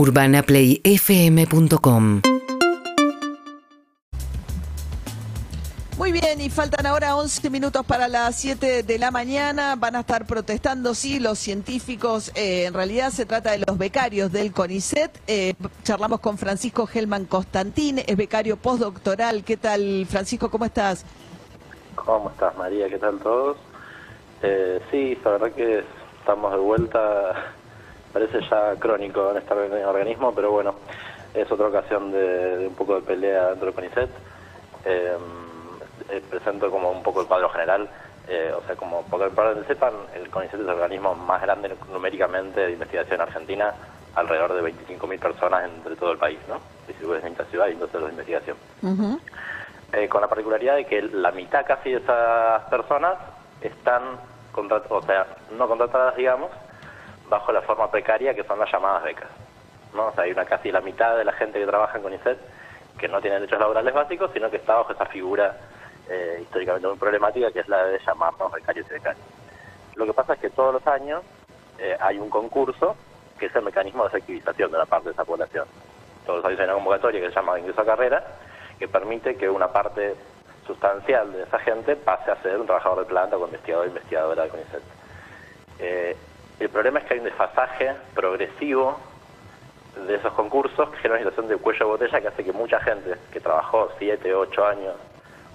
UrbanaPlayFM.com Muy bien, y faltan ahora 11 minutos para las 7 de la mañana. Van a estar protestando, sí, los científicos. Eh, en realidad se trata de los becarios del CONICET. Eh, charlamos con Francisco Gelman Constantín, es becario postdoctoral. ¿Qué tal, Francisco? ¿Cómo estás? ¿Cómo estás, María? ¿Qué tal todos? Eh, sí, la verdad que estamos de vuelta. Parece ya crónico en este organismo, pero bueno, es otra ocasión de, un poco de pelea dentro del CONICET. Eh, eh, presento como un poco el cuadro general. Eh, o sea, como para que sepan, el CONICET es el organismo más grande numéricamente de investigación en Argentina, alrededor de 25.000 personas entre todo el país, ¿no? Distribuidas en esta ciudad y entonces de investigación. Eh, con la particularidad de que la mitad casi de esas personas están, o sea, no contratadas, digamos, bajo la forma precaria que son las llamadas becas. ¿no? O sea, hay una casi la mitad de la gente que trabaja en CONICET que no tiene derechos laborales básicos, sino que está bajo esa figura eh, históricamente muy problemática, que es la de llamarnos becarios y becarios. Lo que pasa es que todos los años eh, hay un concurso que es el mecanismo de efectivización de una parte de esa población. Todos los años hay una convocatoria que se llama ingreso a carrera, que permite que una parte sustancial de esa gente pase a ser un trabajador de planta o investigador investigadora de CONICET. Eh, el problema es que hay un desfasaje progresivo de esos concursos que genera una situación de cuello de botella que hace que mucha gente que trabajó 7, 8 años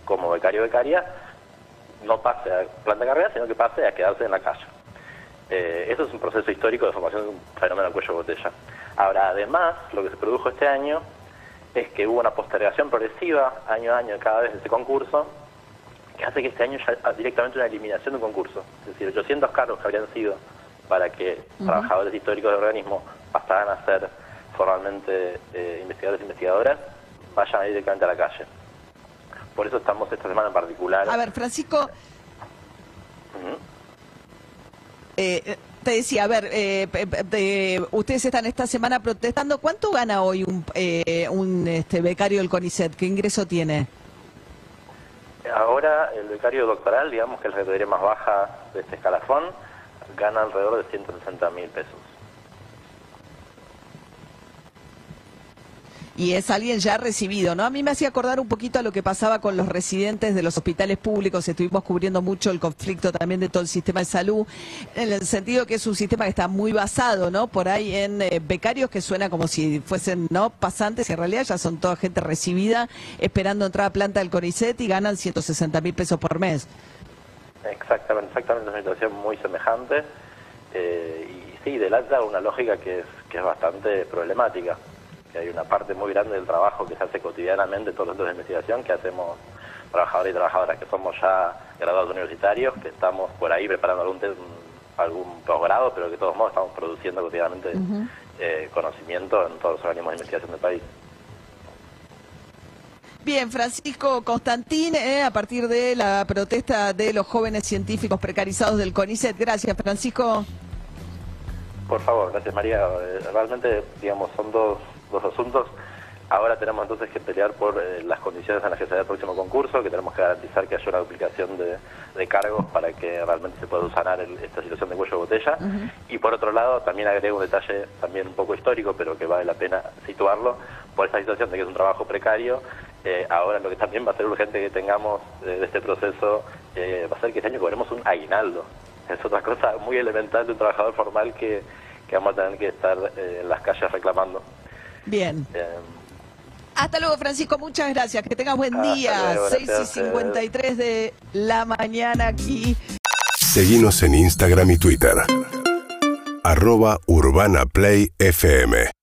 como becario becaria no pase a planta carrera, sino que pase a quedarse en la calle. Eh, eso es un proceso histórico de formación de un fenómeno de cuello de botella. Ahora, además, lo que se produjo este año es que hubo una postergación progresiva, año a año, cada vez de ese concurso, que hace que este año ya directamente una eliminación de un concurso. Es decir, 800 cargos que habrían sido para que trabajadores históricos del organismo pasaran a ser formalmente eh, investigadores e investigadoras, vayan directamente a la calle. Por eso estamos esta semana en particular. A ver, Francisco. Eh, te decía, a ver, eh, ustedes están esta semana protestando. ¿Cuánto gana hoy un, eh, un este, becario del CONICET? ¿Qué ingreso tiene? Ahora el becario doctoral, digamos que es la categoría más baja de este escalafón, gana alrededor de 160 mil pesos. y es alguien ya recibido, ¿no? A mí me hacía acordar un poquito a lo que pasaba con los residentes de los hospitales públicos, estuvimos cubriendo mucho el conflicto también de todo el sistema de salud, en el sentido que es un sistema que está muy basado, ¿no? Por ahí en eh, becarios que suena como si fuesen, ¿no? Pasantes, en realidad ya son toda gente recibida, esperando entrar a planta del CONICET y ganan 160 mil pesos por mes. Exactamente, exactamente, una situación muy semejante. Eh, y sí, delata una lógica que es, que es bastante problemática hay una parte muy grande del trabajo que se hace cotidianamente, todos los centros de investigación que hacemos trabajadores y trabajadoras que somos ya graduados universitarios, que estamos por ahí preparando algún, algún posgrado, pero que de todos modos estamos produciendo cotidianamente eh, conocimiento en todos los organismos de investigación del país. Bien, Francisco Constantín, eh, a partir de la protesta de los jóvenes científicos precarizados del CONICET. Gracias, Francisco. Por favor, gracias María. Eh, realmente, digamos, son dos dos asuntos. Ahora tenemos entonces que pelear por eh, las condiciones en las que se da el próximo concurso, que tenemos que garantizar que haya una duplicación de, cargos para que realmente se pueda sanar esta situación de cuello de botella. Y por otro lado, también agrego un detalle también un poco histórico, pero que vale la pena situarlo, por esa situación de que es un trabajo precario. Eh, ahora lo que también va a ser urgente que tengamos eh, de este proceso va a ser que este año cobremos un aguinaldo. Es otra cosa muy elemental de un trabajador formal que, que vamos a tener que estar en las calles reclamando. Bien. Hasta luego, Francisco. Muchas gracias. Que tengas buen día. 6 y 53 de la mañana aquí. Seguimos en Instagram y Twitter. Arroba Urbana Play FM.